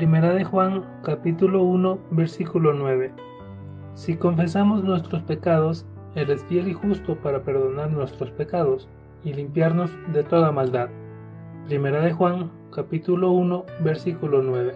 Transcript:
Primera de Juan, capítulo 1, versículo 9. Si confesamos nuestros pecados, Él es fiel y justo para perdonar nuestros pecados y limpiarnos de toda maldad. Primera de Juan, capítulo 1, versículo 9.